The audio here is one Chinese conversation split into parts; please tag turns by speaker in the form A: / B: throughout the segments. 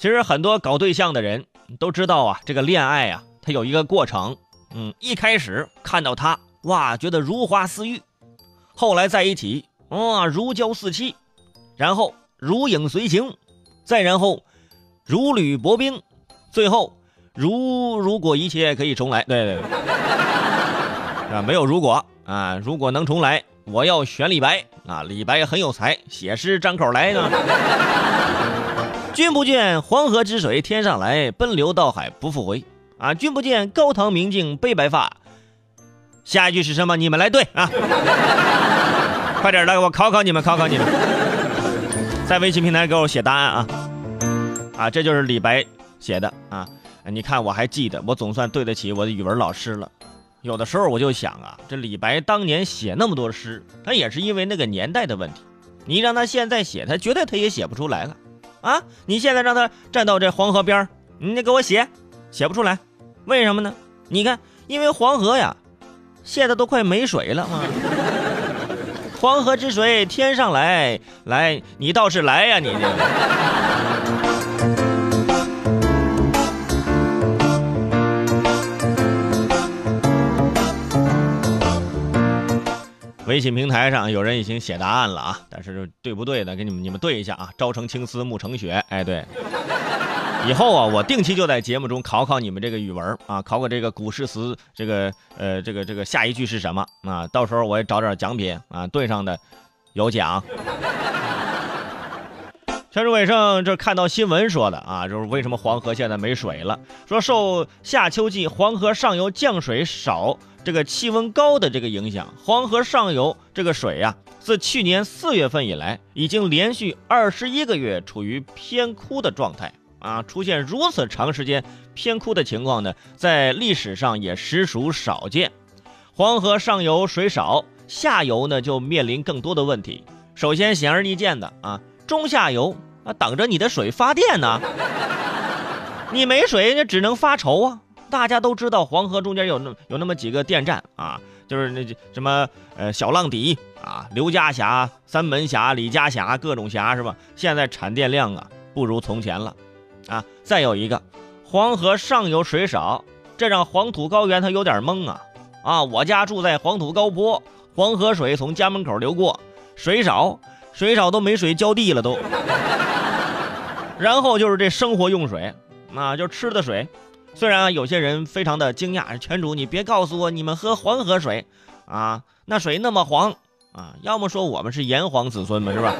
A: 其实很多搞对象的人都知道啊，这个恋爱啊，它有一个过程。嗯，一开始看到他，哇，觉得如花似玉；后来在一起，哇，如胶似漆；然后如影随形，再然后如履薄冰，最后如如果一切可以重来。对对对，啊，没有如果啊，如果能重来，我要选李白啊，李白很有才，写诗张口来呢。君不见黄河之水天上来，奔流到海不复回。啊，君不见高堂明镜悲白发。下一句是什么？你们来对啊！快点来，我考考你们，考考你们，在微信平台给我写答案啊！啊，这就是李白写的啊！你看我还记得，我总算对得起我的语文老师了。有的时候我就想啊，这李白当年写那么多诗，他也是因为那个年代的问题。你让他现在写，他绝对他也写不出来了。啊！你现在让他站到这黄河边你给我写，写不出来，为什么呢？你看，因为黄河呀，现在都快没水了啊！黄河之水天上来，来，你倒是来呀，你这。微信平台上有人已经写答案了啊，但是对不对的，给你们你们对一下啊。朝成青丝暮成雪，哎对。以后啊，我定期就在节目中考考你们这个语文啊，考考这个古诗词，这个呃这个这个下一句是什么啊？到时候我也找点奖品啊，对上的有奖。全市伟盛这看到新闻说的啊，就是为什么黄河现在没水了？说受夏秋季黄河上游降水少。这个气温高的这个影响，黄河上游这个水呀，自去年四月份以来，已经连续二十一个月处于偏枯的状态啊！出现如此长时间偏枯的情况呢，在历史上也实属少见。黄河上游水少，下游呢就面临更多的问题。首先显而易见的啊，中下游啊等着你的水发电呢，你没水，那只能发愁啊。大家都知道黄河中间有那有那么几个电站啊，就是那什么呃小浪底啊、刘家峡、三门峡、李家峡各种峡是吧？现在产电量啊不如从前了啊。再有一个，黄河上游水少，这让黄土高原他有点懵啊啊！我家住在黄土高坡，黄河水从家门口流过，水少，水少都没水浇地了都。然后就是这生活用水啊，就吃的水。虽然啊，有些人非常的惊讶，泉主，你别告诉我你们喝黄河水，啊，那水那么黄啊，要么说我们是炎黄子孙嘛，是吧？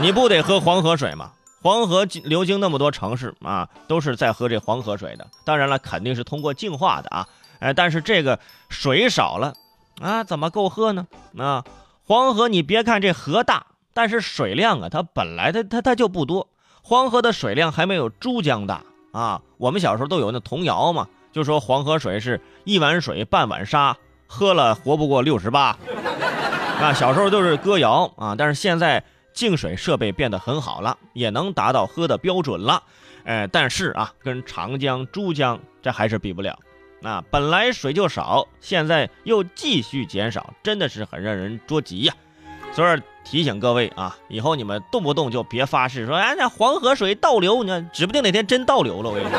A: 你不得喝黄河水吗？黄河流经那么多城市啊，都是在喝这黄河水的。当然了，肯定是通过净化的啊，哎，但是这个水少了啊，怎么够喝呢？啊，黄河你别看这河大，但是水量啊，它本来它它它就不多，黄河的水量还没有珠江大。啊，我们小时候都有那童谣嘛，就说黄河水是一碗水半碗沙，喝了活不过六十八。啊，小时候都是歌谣啊，但是现在净水设备变得很好了，也能达到喝的标准了。哎，但是啊，跟长江、珠江这还是比不了。啊，本来水就少，现在又继续减少，真的是很让人着急呀。所以提醒各位啊，以后你们动不动就别发誓说，哎，那黄河水倒流，你看指不定哪天真倒流了。我跟你说。